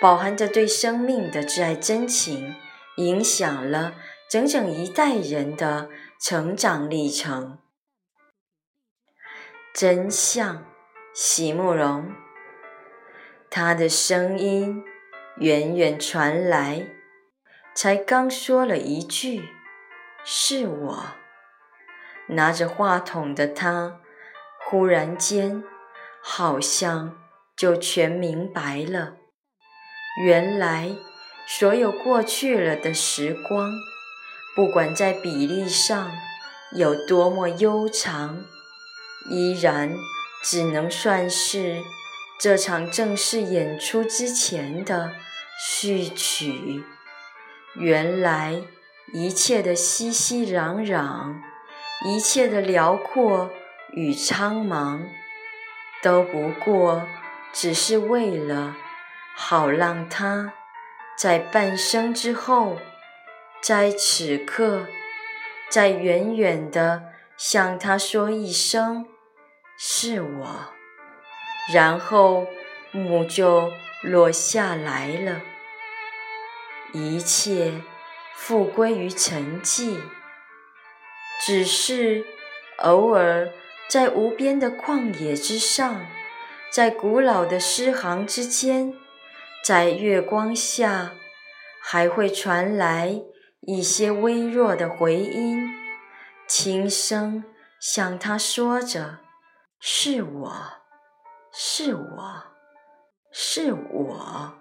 饱含着对生命的挚爱真情，影响了整整一代人的成长历程。真相，席慕容。他的声音远远传来，才刚说了一句“是我”，拿着话筒的他，忽然间好像就全明白了。原来，所有过去了的时光，不管在比例上有多么悠长，依然只能算是这场正式演出之前的序曲。原来，一切的熙熙攘攘，一切的辽阔与苍茫，都不过只是为了。好让他在半生之后，在此刻，在远远的向他说一声“是我”，然后幕就落下来了，一切复归于沉寂。只是偶尔在无边的旷野之上，在古老的诗行之间。在月光下，还会传来一些微弱的回音，轻声向他说着：“是我，是我，是我。”